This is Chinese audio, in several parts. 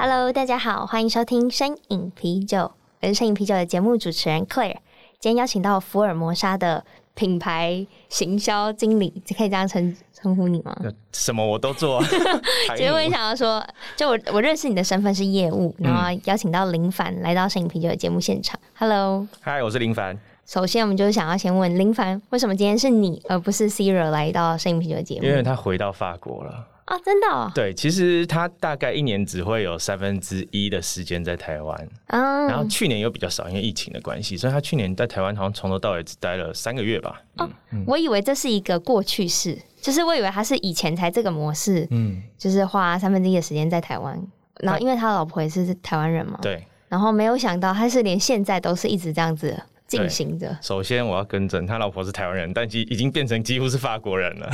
！Cheers！Hello，大家好，欢迎收听声影啤酒，我是声影啤酒的节目主持人 Claire。今天邀请到福尔摩沙的品牌行销经理，可以这样称称呼你吗？什么我都做。其实我也想要说，就我我认识你的身份是业务，然后邀请到林凡来到身影啤酒的节目现场。Hello，嗨，我是林凡。首先，我们就是想要先问林凡，为什么今天是你而不是 Cyril 来到声饮啤酒的节目？因为他回到法国了。啊，真的哦？对，其实他大概一年只会有三分之一的时间在台湾，嗯，然后去年又比较少，因为疫情的关系，所以他去年在台湾好像从头到尾只待了三个月吧。哦，嗯，我以为这是一个过去式，就是我以为他是以前才这个模式，嗯，就是花三分之一的时间在台湾，然后因为他老婆也是台湾人嘛，对，然后没有想到他是连现在都是一直这样子。进行着。首先，我要更正，他老婆是台湾人，但已已经变成几乎是法国人了。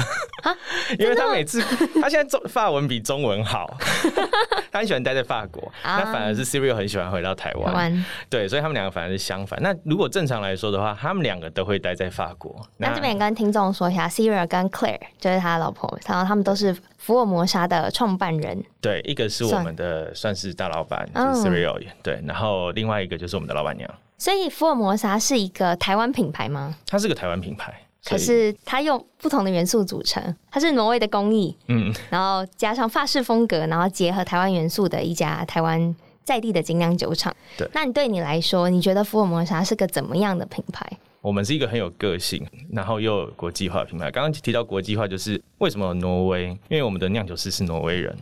因为他每次，他现在中法文比中文好，他很喜欢待在法国。那反而是 Siri 很喜欢回到台湾。对，所以他们两个反而是相反。那如果正常来说的话，他们两个都会待在法国。那这边也跟听众说一下，Siri 跟 Claire 就是他的老婆，然后他们都是福尔摩沙的创办人。对，一个是我们的算是大老板，就是 Cyril。对，然后另外一个就是我们的老板娘。所以福尔摩沙是一个台湾品牌吗？它是个台湾品牌，可是它用不同的元素组成。它是挪威的工艺，嗯，然后加上法式风格，然后结合台湾元素的一家台湾在地的精酿酒厂。对，那你对你来说，你觉得福尔摩沙是个怎么样的品牌？我们是一个很有个性，然后又有国际化的品牌。刚刚提到国际化，就是为什么挪威？因为我们的酿酒师是挪威人。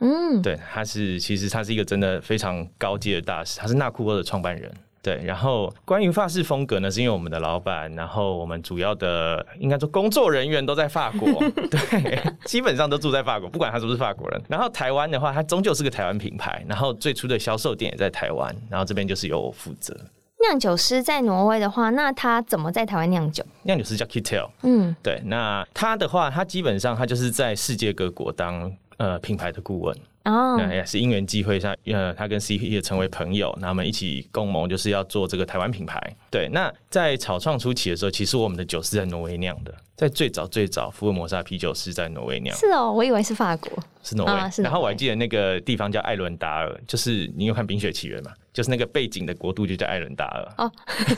嗯，对，他是其实他是一个真的非常高阶的大师，他是纳库尔的创办人。对，然后关于法式风格呢，是因为我们的老板，然后我们主要的应该说工作人员都在法国，对，基本上都住在法国，不管他是不是法国人。然后台湾的话，它终究是个台湾品牌，然后最初的销售点也在台湾，然后这边就是由我负责。酿酒师在挪威的话，那他怎么在台湾酿酒？酿酒师叫 Kittel，嗯，对，那他的话，他基本上他就是在世界各国当呃品牌的顾问。哦，也是因缘际会下，呃，他跟 CP 也成为朋友，那我们一起共谋，就是要做这个台湾品牌。对，那在草创初期的时候，其实我们的酒是在挪威酿的，在最早最早，福尔摩沙啤酒是在挪威酿。是哦，我以为是法国，是挪威。啊、挪威。然后我还记得那个地方叫艾伦达尔，就是你有看《冰雪奇缘》嘛？就是那个背景的国度就叫艾伦达尔。哦，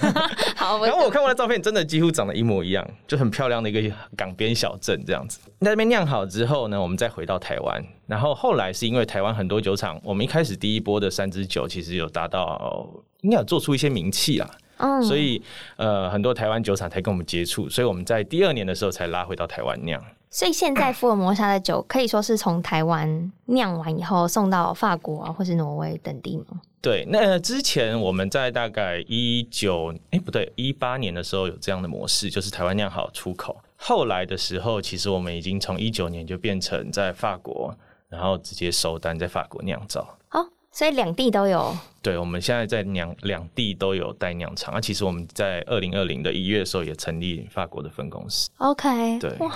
好。然后我看过的照片，真的几乎长得一模一样，就很漂亮的一个港边小镇这样子。在那边酿好之后呢，我们再回到台湾。然后后来是因为台湾很多酒厂，我们一开始第一波的三支酒其实有达到，应该有做出一些名气啦，嗯，所以呃很多台湾酒厂才跟我们接触，所以我们在第二年的时候才拉回到台湾酿。所以现在福尔摩沙的酒可以说是从台湾酿完以后送到法国啊，或是挪威等地吗？对，那之前我们在大概一九哎不对一八年的时候有这样的模式，就是台湾酿好出口。后来的时候，其实我们已经从一九年就变成在法国。然后直接收单在法国酿造，哦，所以两地都有。对，我们现在在两两地都有带酿厂。啊，其实我们在二零二零的一月的时候也成立法国的分公司。OK，对，哇，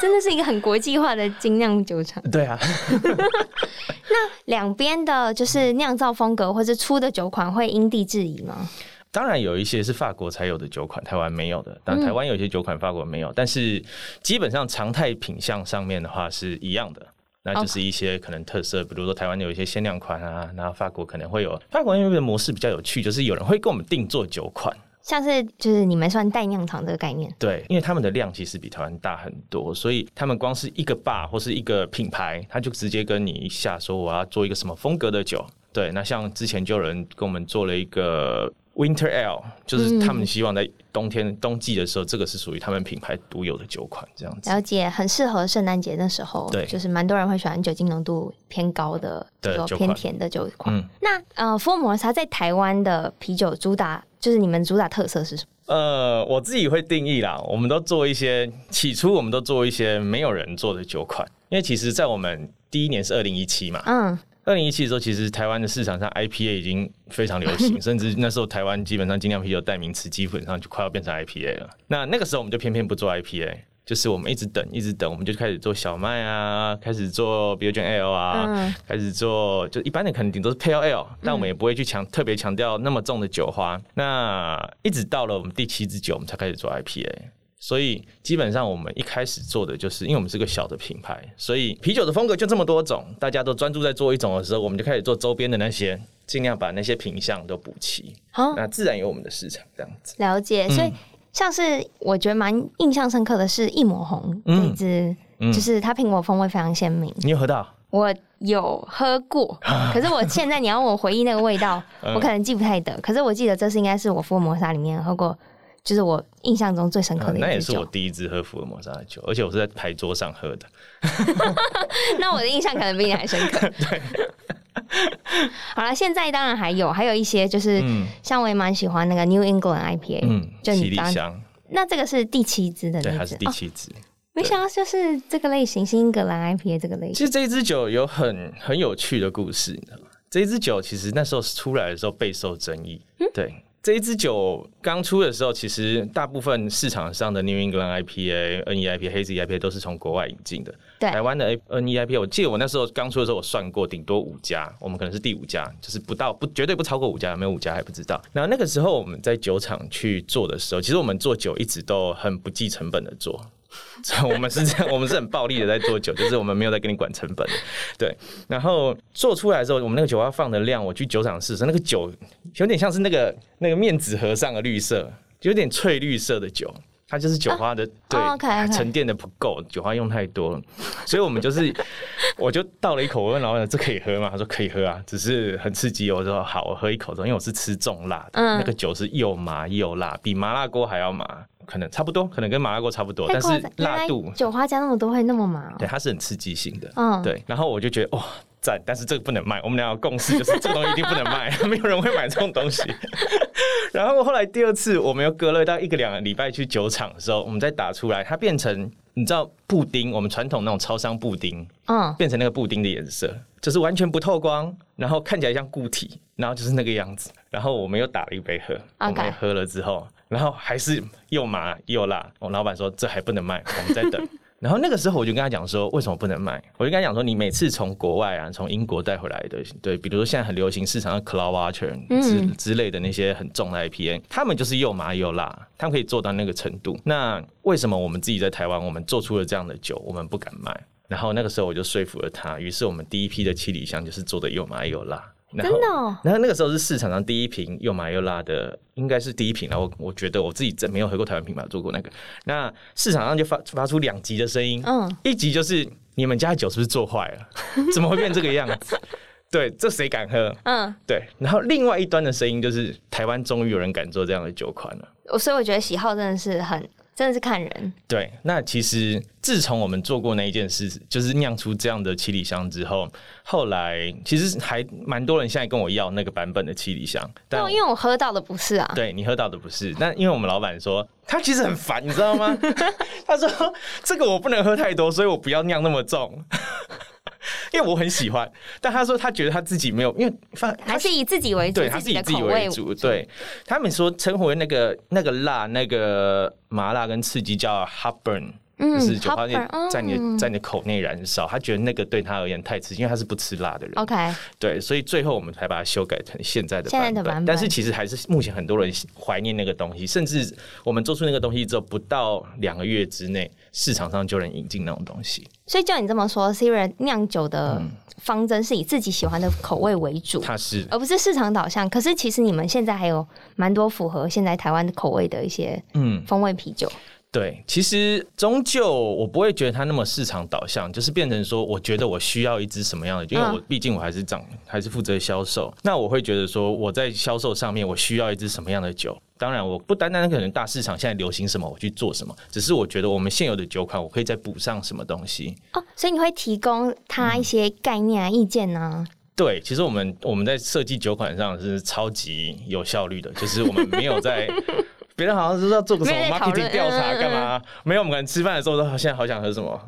真的是一个很国际化的精酿酒厂。对啊，那两边的就是酿造风格或者出的酒款会因地制宜吗？当然有一些是法国才有的酒款，台湾没有的。但台湾有些酒款法国没有，嗯、但是基本上常态品相上面的话是一样的。那就是一些可能特色，比如说台湾有一些限量款啊，然后法国可能会有。法国那边的模式比较有趣，就是有人会跟我们定做酒款，像是就是你们算代酿厂这个概念。对，因为他们的量其实比台湾大很多，所以他们光是一个 bar 或是一个品牌，他就直接跟你一下说我要做一个什么风格的酒。对，那像之前就有人跟我们做了一个。Winter Ale 就是他们希望在冬天、嗯、冬季的时候，这个是属于他们品牌独有的酒款，这样子。了解，很适合圣诞节那时候。对，就是蛮多人会喜欢酒精浓度偏高的，这个偏甜的酒款。嗯，那呃，福尔摩沙在台湾的啤酒主打，就是你们主打特色是什么？呃，我自己会定义啦，我们都做一些，起初我们都做一些没有人做的酒款，因为其实在我们第一年是二零一七嘛，嗯。二零一七的时候，其实台湾的市场上 IPA 已经非常流行，甚至那时候台湾基本上精酿啤酒代名词基本上就快要变成 IPA 了。那那个时候我们就偏偏不做 IPA，就是我们一直等，一直等，我们就开始做小麦啊，开始做 Gen Ale 啊，嗯、开始做就一般的肯定都是 Pale Ale，但我们也不会去强特别强调那么重的酒花。那一直到了我们第七支酒，我们才开始做 IPA。所以基本上我们一开始做的就是，因为我们是个小的品牌，所以啤酒的风格就这么多种，大家都专注在做一种的时候，我们就开始做周边的那些，尽量把那些品相都补齐。好，那自然有我们的市场这样子。了解，所以像是我觉得蛮印象深刻的是一抹红这一支，就是它苹果风味非常鲜明。你有喝到？我有喝过，可是我现在你要我回忆那个味道，我可能记不太得。可是我记得这是应该是我福尔摩沙里面喝过。就是我印象中最深刻的那也是我第一支喝福尔摩沙的酒，而且我是在牌桌上喝的。那我的印象可能比你还深刻。对，好了，现在当然还有，还有一些就是，像我也蛮喜欢那个 New England IPA，嗯，就你刚刚。那这个是第七支的，对，还是第七支。哦，没想到就是这个类型，新英格兰 IPA 这个类型。其实这一支酒有很很有趣的故事，你知道吗？这一支酒其实那时候出来的时候备受争议，嗯，对。这一支酒刚出的时候，其实大部分市场上的 New England IPA、NEIPA、Hazy IPA 都是从国外引进的。对，台湾的 NEIPA，我记得我那时候刚出的时候，我算过，顶多五家，我们可能是第五家，就是不到不绝对不超过五家，有没有五家还不知道。然后那个时候我们在酒厂去做的时候，其实我们做酒一直都很不计成本的做。我们是这样，我们是很暴力的在做酒，就是我们没有在跟你管成本。对，然后做出来之后，我们那个酒要放的量，我去酒厂试，那个酒有点像是那个那个面纸盒上的绿色，有点翠绿色的酒，它就是酒花的，对，沉淀的不够，酒花用太多了，所以我们就是，我就倒了一口，我问老板这可以喝吗？他说可以喝啊，只是很刺激。我说好，我喝一口之后，因为我是吃重辣的，那个酒是又麻又辣，比麻辣锅还要麻。可能差不多，可能跟麻辣锅差不多，但是辣度酒花加那么多会那么麻？对，它是很刺激性的。嗯，对。然后我就觉得哇赞，但是这个不能卖。我们俩有共识，就是这个东西一定不能卖，没有人会买这种东西。然后后来第二次，我们又隔了大概一个两个礼拜去酒厂的时候，我们再打出来，它变成你知道布丁，我们传统那种超商布丁，嗯，变成那个布丁的颜色，就是完全不透光，然后看起来像固体，然后就是那个样子。然后我们又打了一杯喝，我们喝了之后。然后还是又麻又辣，我老板说这还不能卖，我们在等。然后那个时候我就跟他讲说，为什么不能卖？我就跟他讲说，你每次从国外啊，从英国带回来的，对，比如说现在很流行市场的 Cloudwater 之之类的那些很重的 IPA，他们就是又麻又辣，他们可以做到那个程度。那为什么我们自己在台湾，我们做出了这样的酒，我们不敢卖？然后那个时候我就说服了他，于是我们第一批的七里香就是做的又麻又辣。真的，然后那个时候是市场上第一瓶又麻又辣的，应该是第一瓶。然后我觉得我自己真没有喝过台湾品牌做过那个。那市场上就发发出两极的声音，嗯，一极就是你们家的酒是不是做坏了？怎么会变这个样子？对，这谁敢喝？嗯，对。然后另外一端的声音就是台湾终于有人敢做这样的酒款了。我所以我觉得喜好真的是很。真的是看人。对，那其实自从我们做过那一件事，就是酿出这样的七里香之后，后来其实还蛮多人现在跟我要那个版本的七里香。但因为我喝到的不是啊。对，你喝到的不是，那因为我们老板说他其实很烦，你知道吗？他说这个我不能喝太多，所以我不要酿那么重。因为我很喜欢，但他说他觉得他自己没有，因为还是以自己为主，对，他是以自己为主。对，他们说称呼为那个那个辣、那个麻辣跟刺激叫就是酒花在你的在你的口内燃烧，他觉得那个对他而言太刺激，因为他是不吃辣的人。OK，对，所以最后我们才把它修改成现在的版本。但是其实还是目前很多人怀念那个东西，甚至我们做出那个东西之后，不到两个月之内，市场上就能引进那种东西。所以照你这么说，Siri 酿酒的方针是以自己喜欢的口味为主，它是而不是市场导向。可是其实你们现在还有蛮多符合现在台湾的口味的一些嗯风味啤酒。对，其实终究我不会觉得它那么市场导向，就是变成说，我觉得我需要一支什么样的，因为我毕竟我还是长，还是负责销售，那我会觉得说，我在销售上面我需要一支什么样的酒。当然，我不单单可能大市场现在流行什么，我去做什么，只是我觉得我们现有的酒款，我可以再补上什么东西。哦，所以你会提供他一些概念啊、意见呢？对，其实我们我们在设计酒款上是超级有效率的，就是我们没有在。别人好像是要做个什么 marketing 调查干嘛？没有，我们可能吃饭的时候说现在好想喝什么，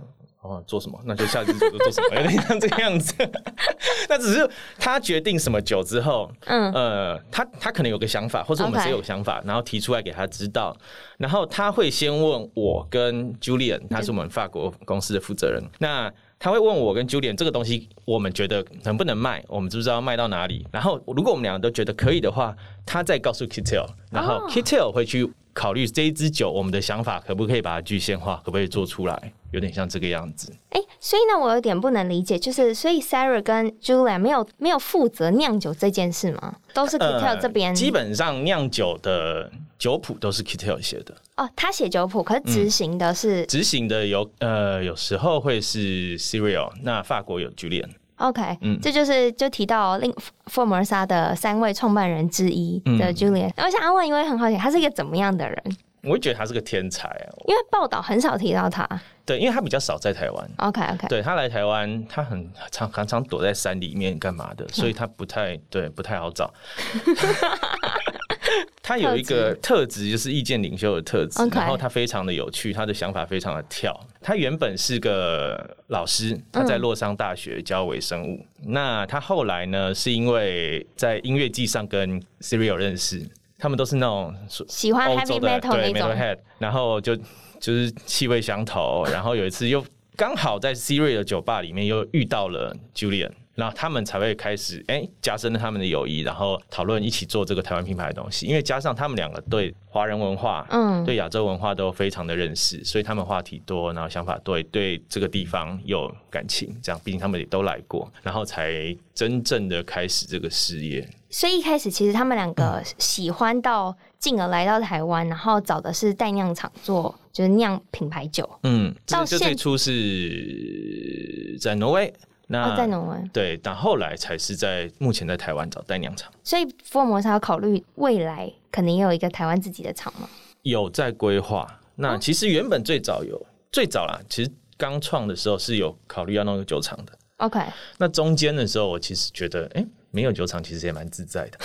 哦，做什么？那就下次就做什么，有点像这个样子。那只是他决定什么酒之后，嗯呃，他他可能有个想法，或者我们谁有想法，Okay. 然后提出来给他知道，然后他会先问我跟 Julian，他是我们法国公司的负责人，那。他会问我跟 Julian 这个东西，我们觉得能不能卖？我们知不知道卖到哪里？然后如果我们两个都觉得可以的话，他再告诉 Kittel，然后 Kittel 会去考虑这一支酒，我们的想法可不可以把它具现化，可不可以做出来？有点像这个样子。哎、欸，所以呢，我有点不能理解，就是所以 Sarah 跟 Julian 没有没有负责酿酒这件事吗？都是 Kittel 这边、呃。基本上酿酒的。酒谱都是 Kittel 写的哦，他写酒谱，可是执行的是执、嗯、行的有呃，有时候会是 Cyril，那法国有 Julian。OK，嗯，这就是就提到另福尔摩沙的三位创办人之一的 Julian。嗯、我想问一位很好奇，他是一个怎么样的人？我会觉得他是个天才啊，因为报道很少提到他。对，因为他比较少在台湾。OK OK，对他来台湾，他很常常常躲在山里面干嘛的，所以他不太对，不太好找。他有一个特质，就是意见领袖的特质，然后他非常的有趣，他的想法非常的跳。他原本是个老师，他在洛桑大学教微生物。那他后来呢，是因为在音乐季上跟 Cyril 认识，他们都是那种喜欢 heavy metal 那种，然后就就是气味相投。然后有一次又刚好在 Cyril 的酒吧里面又遇到了 Julian。然后他们才会开始哎，加深了他们的友谊，然后讨论一起做这个台湾品牌的东西。因为加上他们两个对华人文化，嗯，对亚洲文化都非常的认识，所以他们话题多，然后想法对，对这个地方有感情。这样，毕竟他们也都来过，然后才真正的开始这个事业。所以一开始其实他们两个喜欢到，进而来到台湾，然后找的是代酿厂做，就是酿品牌酒。嗯，到这最初是在挪威。那、哦、在挪威对，但后来才是在目前在台湾找代酿厂。所以福尔摩沙要考虑未来可能也有一个台湾自己的厂吗？有在规划。那其实原本最早有、哦、最早啦，其实刚创的时候是有考虑要弄个酒厂的。OK。那中间的时候，我其实觉得，哎、欸，没有酒厂其实也蛮自在的。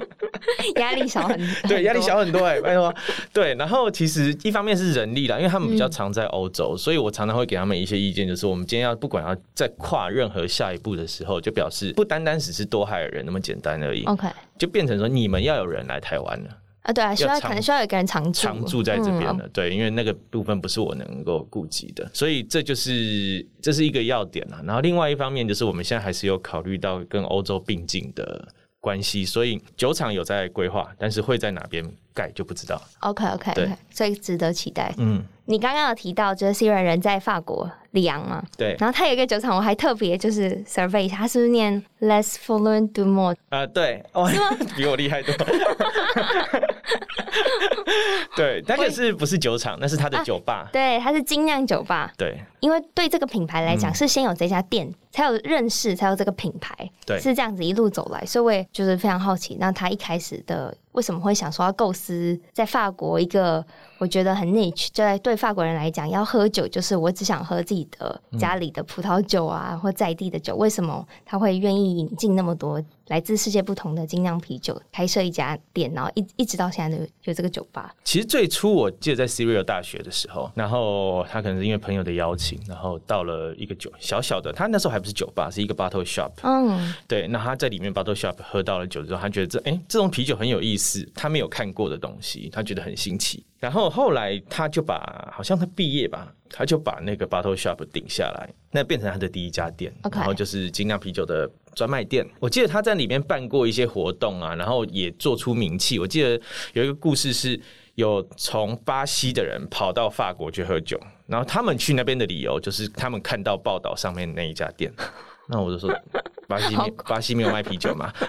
压力小很多，对，压力小很多哎、欸，拜托，对，然后其实一方面是人力啦，因为他们比较常在欧洲，嗯、所以我常常会给他们一些意见，就是我们今天要不管要再跨任何下一步的时候，就表示不单单只是多害人那么简单而已，OK，就变成说你们要有人来台湾了。啊，对啊，需要可能需要有个人常住常住在这边的，嗯、对，因为那个部分不是我能够顾及的，所以这就是这是一个要点啦。然后另外一方面就是我们现在还是有考虑到跟欧洲并进的。关系，所以酒厂有在规划，但是会在哪边盖就不知道。OK OK OK，对所以值得期待。嗯，你刚刚有提到就是 Cyril 人在法国里昂嘛？对。然后他有一个酒厂，我还特别就是 survey 一下，他是不是念 Les Following du Monde？啊，对，哦，吗 比我厉害多。对，那个是不是酒厂？那是他的酒吧。啊、对，他是精酿酒吧。对，因为对这个品牌来讲，是先有这家店，嗯、才有认识，才有这个品牌。对，是这样子一路走来，所以我也就是非常好奇，那他一开始的为什么会想说要构思在法国一个？我觉得很 niche，就在对法国人来讲，要喝酒就是我只想喝自己的家里的葡萄酒啊，或在地的酒。为什么他会愿意引进那么多来自世界不同的精酿啤酒，开设一家店，然后一一直到现在的就这个酒吧？其实最初我记得在 Serial 大学的时候，然后他可能是因为朋友的邀请，然后到了一个酒小小的，他那时候还不是酒吧，是一个 bottle shop。嗯，对。那他在里面 bottle shop 喝到了酒之后，他觉得这哎、欸、这种啤酒很有意思，他没有看过的东西，他觉得很新奇。然后后来他就把，好像他毕业吧，他就把那个 bottle shop 顶下来，那变成他的第一家店.然后就是精酿啤酒的专卖店。我记得他在里面办过一些活动啊，然后也做出名气。我记得有一个故事是，有从巴西的人跑到法国去喝酒，然后他们去那边的理由就是他们看到报道上面那一家店。那我就说，巴西没 巴西没有卖啤酒嘛？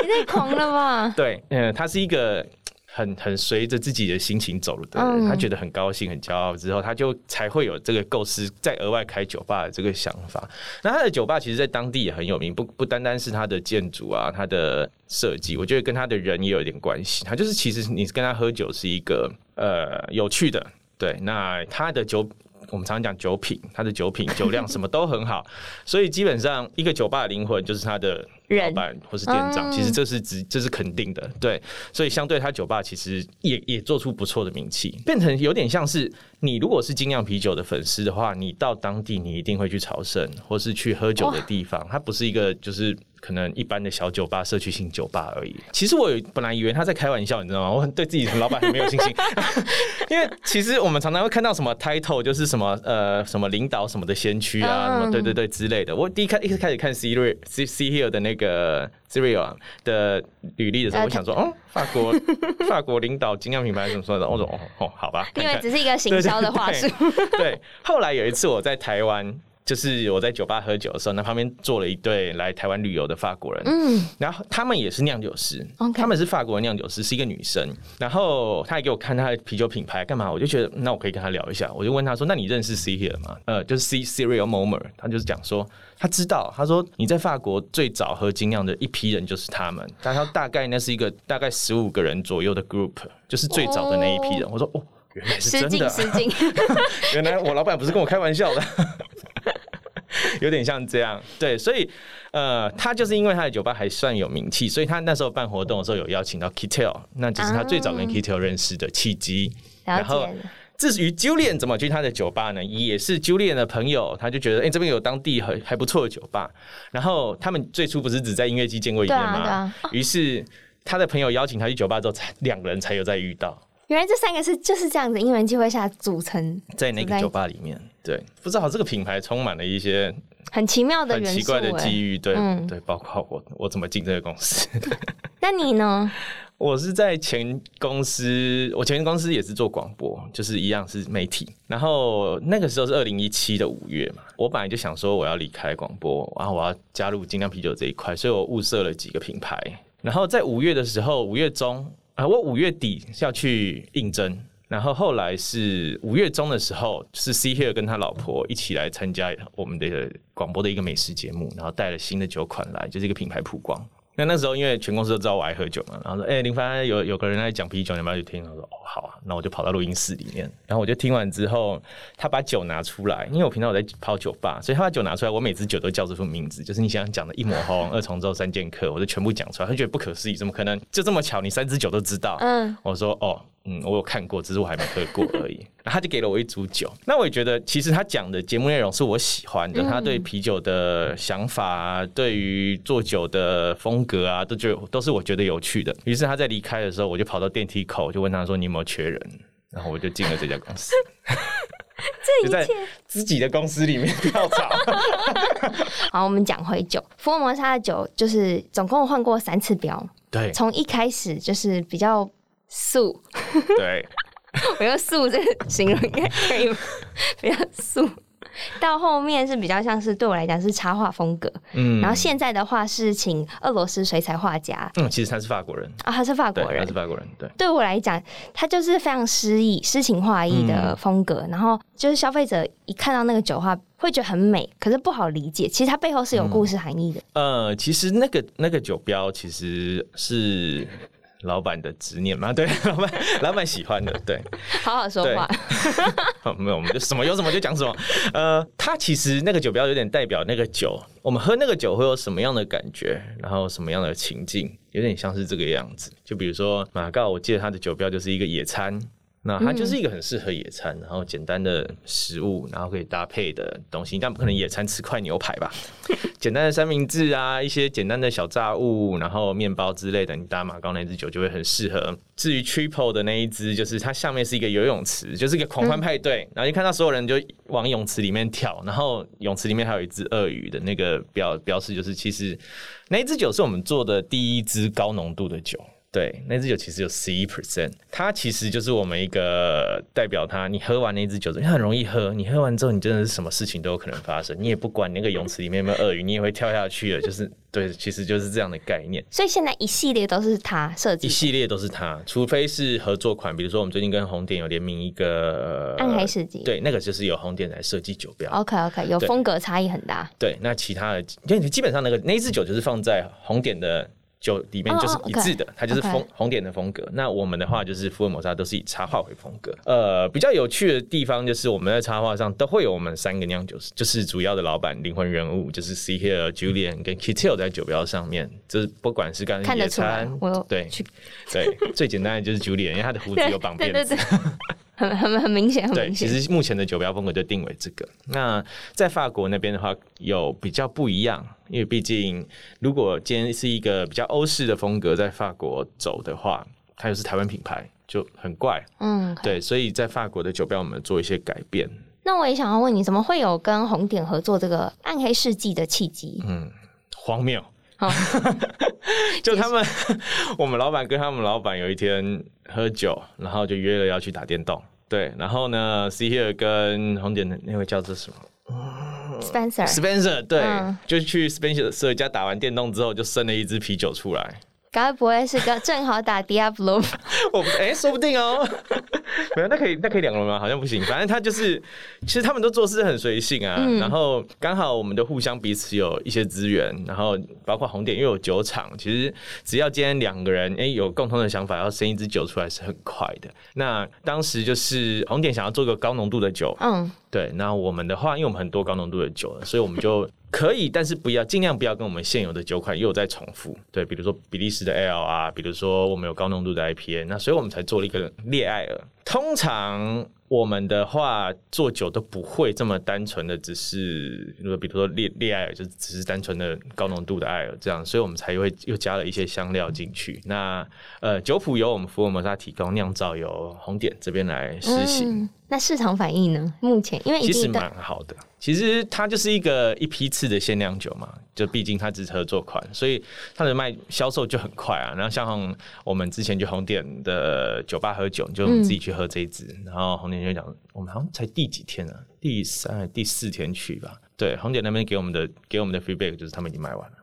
你太狂了吧？对，嗯，他是一个。很很随着自己的心情走的人，他觉得很高兴、很骄傲之后，他就才会有这个构思，再额外开酒吧的这个想法。那他的酒吧其实，在当地也很有名，不不单单是他的建筑啊，他的设计，我觉得跟他的人也有点关系。他就是其实你跟他喝酒是一个呃有趣的，对。那他的酒我们常常讲酒品，他的酒品酒量什么都很好，所以基本上一个酒吧的灵魂就是他的老板或是店长，其实这是指这是肯定的，对，所以相对他酒吧其实也也做出不错的名气，变成有点像是你如果是精酿啤酒的粉丝的话，你到当地你一定会去朝圣或是去喝酒的地方，它不是一个就是。可能一般的小酒吧、社区性酒吧而已。其实我有本来以为他在开玩笑，你知道吗？我很对自己的老板很没有信心，因为其实我们常常会看到什么 title，就是什么呃什么领导什么的先驱啊，什么对对对之类的。我第一开一开始看 Serial C C Hill 的那个 Serial 的履历的时候，我想说，哦，法国 法国领导精酿品牌怎么说的？我说哦哦，好吧，因为只是一个行销的话术。对，后来有一次我在台湾。就是我在酒吧喝酒的时候，那旁边坐了一对来台湾旅游的法国人，嗯，然后他们也是酿酒师.他们是法国的酿酒师，是一个女生，然后他还给我看他的啤酒品牌干嘛？我就觉得那我可以跟他聊一下，我就问他说：“那你认识 C Here 吗？”呃，就是 C Cyril Momer，他就是讲说他知道，他说你在法国最早喝精酿的一批人就是他们，但他大概那是一个大概十五个人左右的 group，就是最早的那一批人。Oh. 我说哦，原来是真的，啊，失敬失敬原来我老板不是跟我开玩笑的。有点像这样，对，所以呃，他就是因为他的酒吧还算有名气，所以他那时候办活动的时候有邀请到 Kittel，那就是他最早跟 Kittel 认识的契机。嗯、然后至于 Julian 怎么去他的酒吧呢？也是 Julian 的朋友，他就觉得哎、欸，这边有当地很还不错的酒吧。然后他们最初不是只在音乐季见过一面吗？于、啊、是他的朋友邀请他去酒吧之后，才两个人才有再遇到。原来这三个是就是这样子，因缘机会下组成，在那个酒吧里面。对，不知道这个品牌充满了一些很奇妙的、很奇怪的机遇。对，嗯、对，包括我，我怎么进这个公司？那你呢？我是在前公司，我前公司也是做广播，就是一样是媒体。然后那个时候是二零一七的五月嘛，我本来就想说我要离开广播，然后我要加入精酿啤酒这一块，所以我物色了几个品牌。然后在五月的时候，五月中。啊，我五月底要去应征，然后后来是五月中的时候，是 C Here 跟他老婆一起来参加我们的广播的一个美食节目，然后带了新的酒款来，就是一个品牌曝光。那那时候因为全公司都知道我爱喝酒嘛，然后说，哎、欸，林凡有有个人在讲啤酒，你要不要去听？我说，哦，好啊，那我就跑到录音室里面，然后我就听完之后，他把酒拿出来，因为我平常我在泡酒吧，所以他把酒拿出来，我每支酒都叫这副名字，就是你想讲的一抹红、二重奏、三剑客，我就全部讲出来。他觉得不可思议，怎么可能就这么巧？你三支酒都知道？嗯，我说，哦。嗯，我有看过，只是我还没喝过而已。他就给了我一组酒，那我也觉得其实他讲的节目内容是我喜欢的。他对啤酒的想法啊，对于做酒的风格啊，都觉得都是我觉得有趣的。于是他在离开的时候，我就跑到电梯口，就问他说：“你有没有缺人？”然后我就进了这家公司，这一切 自己的公司里面跳槽。好，我们讲回酒，福尔摩沙的酒就是总共换过三次标，对，从一开始就是比较。素，对，我用素这个形容应该可以吗？比较素，到后面是比较像是对我来讲是插画风格，嗯，然后现在的话是请俄罗斯水彩画家，嗯，其实他是法国人。啊，他是法国人，他是法国人，对，对我来讲，他就是非常诗意、诗情画意的风格，嗯、然后就是消费者一看到那个酒的话，会觉得很美，可是不好理解，其实它背后是有故事含义的。嗯、呃，其实那个那个酒标其实是。老板的执念嘛，对，老板老板喜欢的，对，好好说话。没有，我们就什么有什么就讲什么。呃，他其实那个酒标有点代表那个酒，我们喝那个酒会有什么样的感觉，然后什么样的情境，有点像是这个样子。就比如说马告，我记得他的酒标就是一个野餐。那它就是一个很适合野餐，然后简单的食物，然后可以搭配的东西，但不可能野餐吃块牛排吧？简单的三明治啊，一些简单的小炸物，然后面包之类的，你搭马高那支酒就会很适合。至于 Triple 的那一支，就是它下面是一个游泳池，就是一个狂欢派对，然后一看到所有人就往泳池里面跳，然后泳池里面还有一只鳄鱼的那个标标示，就是其实那一支酒是我们做的第一支高浓度的酒。对，那支酒其实有十一 percent，它其实就是我们一个代表它。你喝完那支酒，它很容易喝。你喝完之后，你真的是什么事情都有可能发生。你也不管那个泳池里面有没有鳄鱼，你也会跳下去的。就是 对，其实就是这样的概念。所以现在一系列都是它设计，一系列都是它，除非是合作款，比如说我们最近跟红点有联名一个暗黑世纪，对，那个就是由红点来设计酒标。OK OK，有风格差异很大。对，对，那其他的，因为基本上那个那支酒就是放在红点的。酒里面就是一致的，oh, okay. 它就是风.红点的风格。那我们的话就是福尔摩沙都是以插画为风格。呃，比较有趣的地方就是我们在插画上都会有我们三个酿酒师，就是主要的老板灵魂人物，就是 Here、Julian 跟 Kitil 在酒标上面。就是不管是刚才野餐，对对，最简单的就是 Julian，因为他的胡子有绑辫子。很很很明显，很明显。对，其实目前的酒标风格就定为这个。那在法国那边的话，有比较不一样，因为毕竟如果今天是一个比较欧式的风格，在法国走的话，它又是台湾品牌，就很怪。嗯.对，所以在法国的酒标我们做一些改变。那我也想要问你，怎么会有跟红点合作这个暗黑世纪的契机？嗯，荒谬。就他们，我们老板跟他们老板有一天喝酒，然后就约了要去打电动。对，然后呢，See Here 跟红点的那位叫做什么？Spencer，Spencer，对，嗯、就去 Spencer 家打完电动之后，就生了一支啤酒出来。该不会是个正好打 Diablo？我哎、欸，说不定哦。没有，那可以，那可以两个人吗？好像不行。反正他就是，其实他们都做事很随性啊。嗯、然后刚好我们的互相彼此有一些资源，然后包括红点又有酒厂，其实只要今天两个人哎、欸、有共同的想法，要生一支酒出来是很快的。那当时就是红点想要做个高浓度的酒，嗯，对。那我们的话，因为我们很多高浓度的酒了，所以我们就。可以，但是不要尽量不要跟我们现有的酒款又在重复。对，比如说比利时的 Ale 啊，比如说我们有高浓度的 IPA，那所以我们才做了一个恋爱尔。通常我们的话做酒都不会这么单纯的，只是如果比如说烈烈艾尔就只是单纯的高浓度的艾尔这样，所以我们才会又加了一些香料进去。那呃酒谱由我们福尔摩沙提供，酿造由红点这边来实行。嗯那市场反应呢？目前因为其实蛮好的，其实它就是一个一批次的限量酒嘛，就毕竟它只是合作款，所以它的卖销售就很快啊。然后像我们之前去红点的酒吧喝酒，就我们自己去喝这一支，然后红点就讲，我们好像才第几天呢、啊？第三、第四天去吧。对，红点那边给我们的给我们的 feedback 就是他们已经卖完了。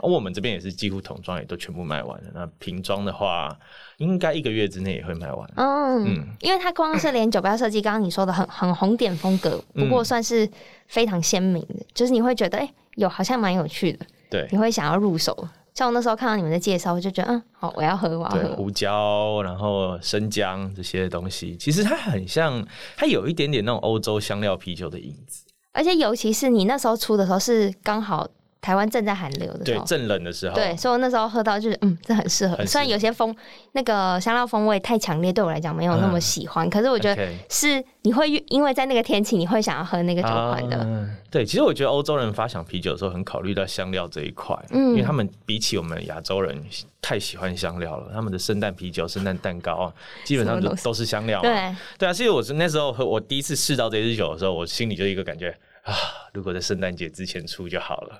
而我们这边也是几乎桶装也都全部卖完了。那瓶装的话，应该一个月之内也会卖完。嗯嗯，因为它光是连酒标设计，刚刚你说的很 很红点风格，不过算是非常鲜明的，就是你会觉得哎、欸，有好像蛮有趣的。对，你会想要入手。像我那时候看到你们的介绍，我就觉得嗯，好，我要喝，我要喝。胡椒，然后生姜这些东西，其实它很像，它有一点点那种欧洲香料啤酒的影子。而且尤其是你那时候出的时候，是刚好。台湾正在寒流的时候，对，正冷的时候，对，所以我那时候喝到就是，嗯，这很适合。合虽然有些风那个香料风味太强烈，对我来讲没有那么喜欢，嗯、可是我觉得是你会因为在那个天气，你会想要喝那个酒款的、嗯。对，其实我觉得欧洲人发想啤酒的时候，很考虑到香料这一块，嗯，因为他们比起我们亚洲人太喜欢香料了，他们的圣诞啤酒、圣诞蛋糕基本上都都是香料。对，对啊，所以我是那时候喝我第一次试到这支酒的时候，我心里就一个感觉。啊，如果在圣诞节之前出就好了，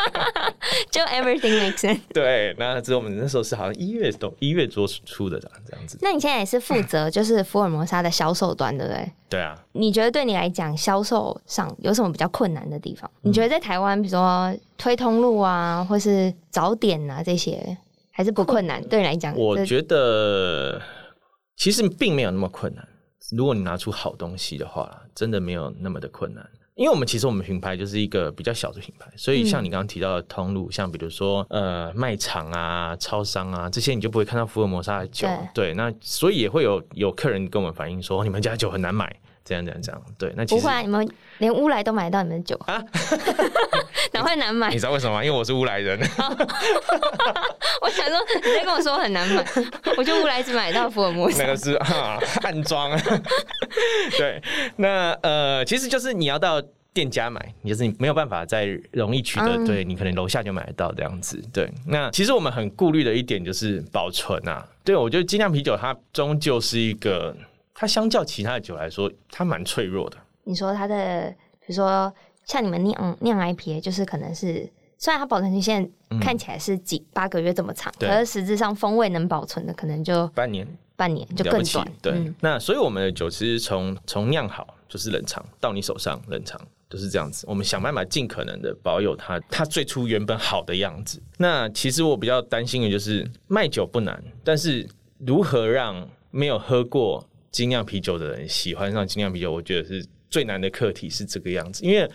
就 everything makes sense。对，那之后我们那时候是好像一月都一月多出的这样子。那你现在也是负责就是福尔摩沙的销售端，对不对？对啊。你觉得对你来讲销售上有什么比较困难的地方？嗯、你觉得在台湾，比如说推通路啊，或是早点啊这些，还是不困难？对你来讲，我觉得其实并没有那么困难。如果你拿出好东西的话，真的没有那么的困难。因为我们其实我们品牌就是一个比较小的品牌，所以像你刚刚提到的通路，嗯、像比如说呃卖场啊、超商啊这些，你就不会看到福尔摩沙的酒。对，对，那所以也会有有客人跟我们反映说，你们家酒很难买，这样这样这样。对，那其实不会、啊，你们连乌来都买得到你们的酒啊？哪会难买？你知道为什么吗？因为我是乌来人。我想说，你在跟我说很难买，我就乌来只买到福尔摩斯。那个是啊，暗装。对，那呃，其实就是你要到店家买，你就是你没有办法再容易取得，嗯、对，你可能楼下就买得到这样子。对，那其实我们很顾虑的一点就是保存啊。对，我觉得精酿啤酒它终究是一个，它相较其他的酒来说，它蛮脆弱的。你说它的，比如说像你们酿酿 IPA，就是可能是虽然它保存期限看起来是几八个月这么长，嗯、可是实质上风味能保存的可能就半年。半年就更短，对。嗯、那所以我们的酒其实从从酿好就是冷藏到你手上冷藏就是这样子。我们想办法尽可能的保有它它最初原本好的样子。那其实我比较担心的就是卖酒不难，但是如何让没有喝过精酿啤酒的人喜欢上精酿啤酒，我觉得是最难的课题是这个样子。因为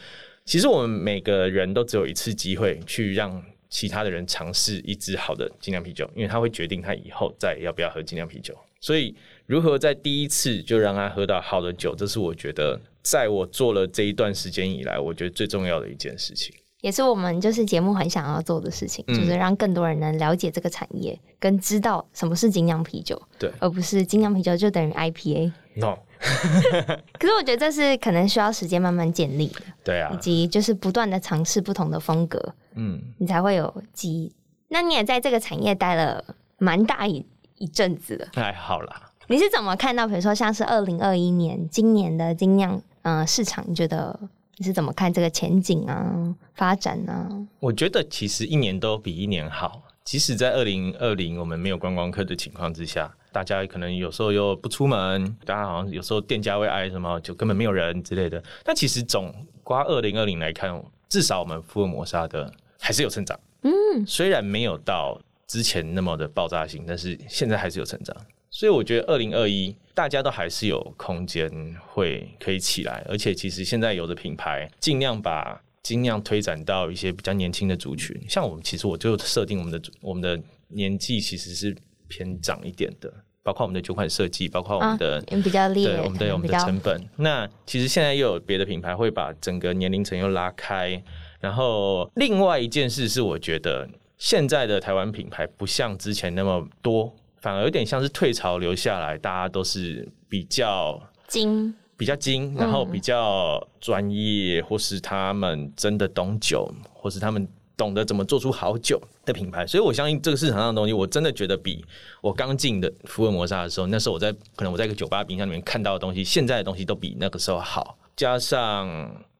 其实我们每个人都只有一次机会去让其他的人尝试一支好的精酿啤酒，因为他会决定他以后再要不要喝精酿啤酒。所以，如何在第一次就让他喝到好的酒，这是我觉得在我做了这一段时间以来，我觉得最重要的一件事情，也是我们就是节目很想要做的事情，嗯、就是让更多人能了解这个产业，跟知道什么是精酿啤酒，对，而不是精酿啤酒就等于 IPA。No，可是我觉得这是可能需要时间慢慢建立的，对啊，以及就是不断的尝试不同的风格，嗯，你才会有记忆。那你也在这个产业待了蛮大一一阵子了，还好啦。你是怎么看到，比如说像是二零二一年今年的精酿呃市场？你觉得你是怎么看这个前景啊、发展啊？我觉得其实一年都比一年好。即使在二零二零我们没有观光客的情况之下，大家可能有时候又不出门，大家好像有时候店家会挨什么，就根本没有人之类的。但其实总刮二零二零来看，至少我们福尔摩沙的还是有成长。嗯，虽然没有到之前那么的爆炸性，但是现在还是有成长。所以我觉得二零二一大家都还是有空间会可以起来，而且其实现在有的品牌尽量把尽量推展到一些比较年轻的族群，像我们其实我就设定我们的我们的年纪其实是偏长一点的，包括我们的酒款设计，包括我们的、啊、比较烈，对我们的我们的成本。那其实现在又有别的品牌会把整个年龄层又拉开，然后另外一件事是，我觉得现在的台湾品牌不像之前那么多。反而有点像是退潮留下来，大家都是比较精，比较精，然后比较专业，或是他们真的懂酒，或是他们懂得怎么做出好酒的品牌。所以我相信这个市场上的东西，我真的觉得比我刚进的福尔摩沙的时候，那时候我在可能我在一个酒吧冰箱里面看到的东西，现在的东西都比那个时候好。加上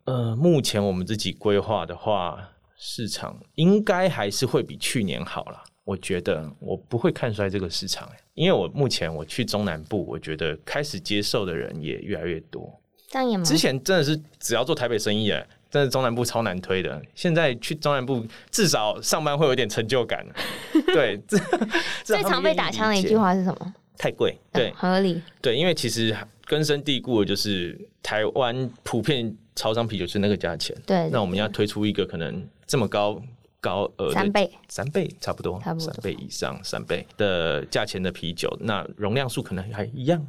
呃，目前我们自己规划的话，市场应该还是会比去年好了。我觉得我不会看衰这个市场，因为我目前我去中南部，我觉得开始接受的人也越来越多。这样也吗？之前真的是只要做台北生意，哎，真的中南部超难推的。现在去中南部，至少上班会有点成就感。对，最常被打枪的一句话是什么？太贵。对，合理。对，因为其实根深蒂固的就是台湾普遍超商啤酒是那个价钱。对。那我们要推出一个可能这么高。高额三倍，三倍差不多，差不多三倍以上，三倍的价钱的啤酒，那容量数可能还一样。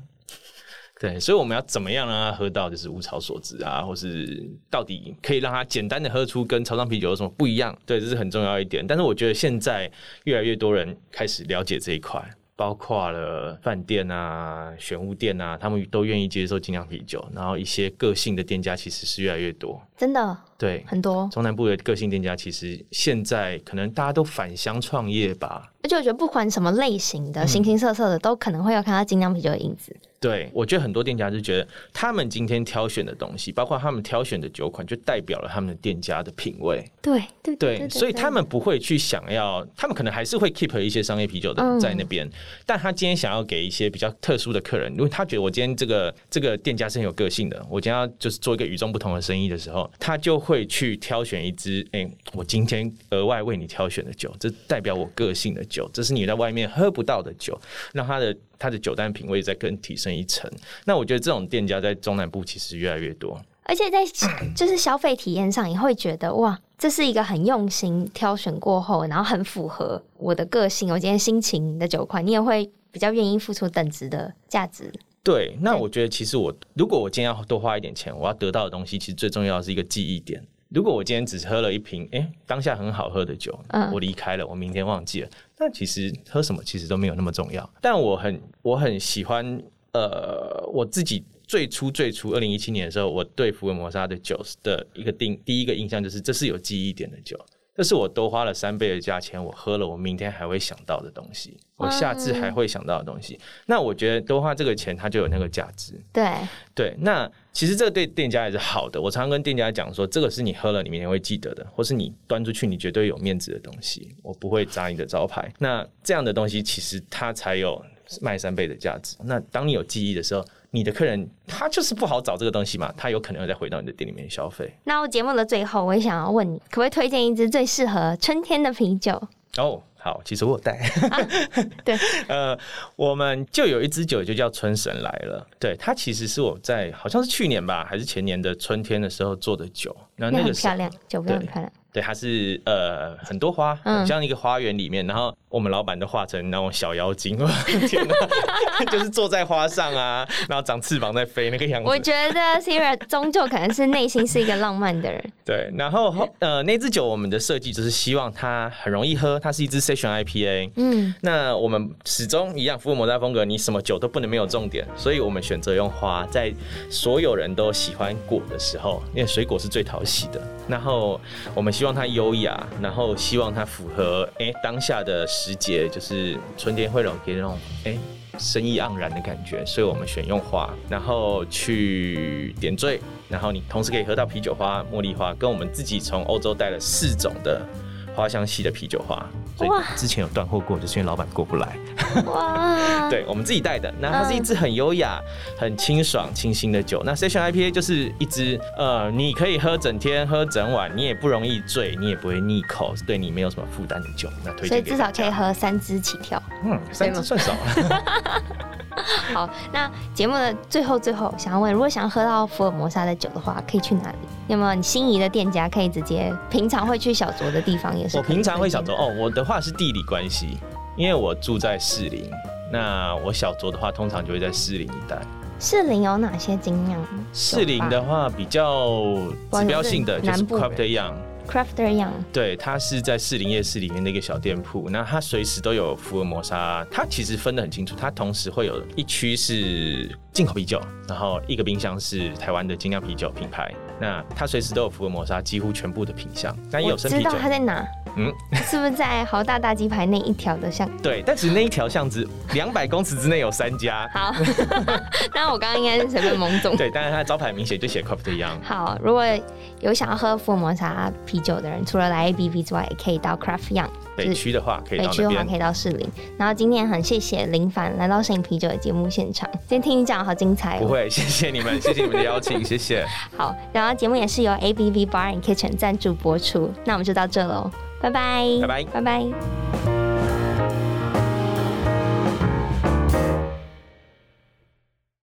对，所以我们要怎么样让他喝到就是物超所值啊，或是到底可以让他简单的喝出跟超商啤酒有什么不一样？对，这是很重要一点。但是我觉得现在越来越多人开始了解这一块。包括了饭店啊、玄物店啊，他们都愿意接受精酿啤酒。然后一些个性的店家其实是越来越多，真的，对，很多。中南部的个性店家其实现在可能大家都返乡创业吧。而且我觉得不管什么类型的、形形色色的，都可能会有看到精酿啤酒的影子。对，我觉得很多店家就觉得，他们今天挑选的东西，包括他们挑选的酒款，就代表了他们的店家的品味。对对对，所以他们不会去想要，他们可能还是会 keep 一些商业啤酒的在那边，嗯，但他今天想要给一些比较特殊的客人，因为他觉得我今天这个这个店家是很有个性的，我今天要就是做一个与众不同的生意的时候，他就会去挑选一支，哎，我今天额外为你挑选的酒，这代表我个性的酒，这是你在外面喝不到的酒，让他的。它的酒单品味再更提升一层，那我觉得这种店家在中南部其实越来越多，而且在就是消费体验上，你会觉得哇，这是一个很用心挑选过后，然后很符合我的个性，我今天心情的酒款，你也会比较愿意付出等值的价值。对，那我觉得其实我如果我今天要多花一点钱，我要得到的东西，其实最重要的是一个记忆点。如果我今天只喝了一瓶，哎、欸，当下很好喝的酒，嗯、我离开了，我明天忘记了，但其实喝什么其实都没有那么重要。但我很我很喜欢，呃，我自己最初最初二零一七年的时候，我对福尔摩沙的酒的一个定第一个印象就是，这是有记忆点的酒。这是我多花了三倍的价钱，我喝了，我明天还会想到的东西，我下次还会想到的东西。那我觉得多花这个钱，它就有那个价值。对对，那其实这个对店家也是好的。我常常跟店家讲说，这个是你喝了，你明天会记得的，或是你端出去，你绝对有面子的东西，我不会砸你的招牌。那这样的东西，其实它才有卖三倍的价值。那当你有记忆的时候。你的客人他就是不好找这个东西嘛，他有可能会再回到你的店里面消费。那我节目的最后，我也想要问你，可不可以推荐一支最适合春天的啤酒？哦，好，其实我有带。啊、对，呃，我们就有一支酒就叫春神来了。对，它其实是我在好像是去年吧，还是前年的春天的时候做的酒。那那个很漂亮，酒非常漂亮。对，它是呃很多花，很像一个花园里面，然后我们老板都画成那种小妖精，天哪，就是坐在花上啊，然后长翅膀在飞那个样子。我觉得 Sierra 终究可能是内心是一个浪漫的人。对，然后呃那支酒我们的设计就是希望它很容易喝，它是一支 Session IPA。嗯，那我们始终一样，福尔摩沙风格，你什么酒都不能没有重点，所以我们选择用花，在所有人都喜欢果的时候，因为水果是最讨喜的。然后我们希望它优雅，然后希望它符合哎当下的时节，就是春天会有给那种哎生意盎然的感觉，所以我们选用花，然后去点缀，然后你同时可以喝到啤酒花、茉莉花，跟我们自己从欧洲带了四种的。花香系的啤酒花，所以之前有断货过，就是因为老板过不来。哇！对，我们自己带的，那它是一支很优雅、很清爽、清新的酒。那 Session IPA 就是一支呃，你可以喝整天、喝整晚，你也不容易醉，你也不会腻口，对你没有什么负担的酒。那推荐，所以至少可以喝三支起跳。嗯，三支算少了。好，那节目的最后最后，想要问，如果想要喝到福尔摩沙的酒的话，可以去哪里？有没有你心仪的店家可以直接？平常会去小酌的地方也是。我平常会小酌哦，我的话是地理关系，因为我住在士林，那我小酌的话，通常就会在士林一带。士林有哪些精酿？士林的话，比较指标性的就是 Crafter Young。Crafter Young，对，它是在士林夜市里面的一个小店铺，那它随时都有福尔摩沙，它其实分得很清楚，它同时会有一区是进口啤酒，然后一个冰箱是台湾的精酿啤酒品牌，那它随时都有福尔摩沙几乎全部的品相，但也有生啤酒。知道它在哪？嗯，是不是在豪大大鸡排那一条的巷？对，但是那一条巷子两百公尺之内有三家。好，那我刚刚应该是随便懵懂。对，但是它的招牌明显就写 Craft Young。好，如果有想要喝福尔摩沙啤酒的人，除了来 ABV 之外，也可以到 Craft Young。北区的话，可以到北区的话可以到士林。然后今天很谢谢林凡来到摄影啤酒的节目现场，今天听你讲好精彩哦。不会，谢谢你们，谢谢你们的邀请，谢谢。好，然后节目也是由 A B B Bar and Kitchen 赞助播出，那我们就到这喽。拜拜，拜拜，拜拜。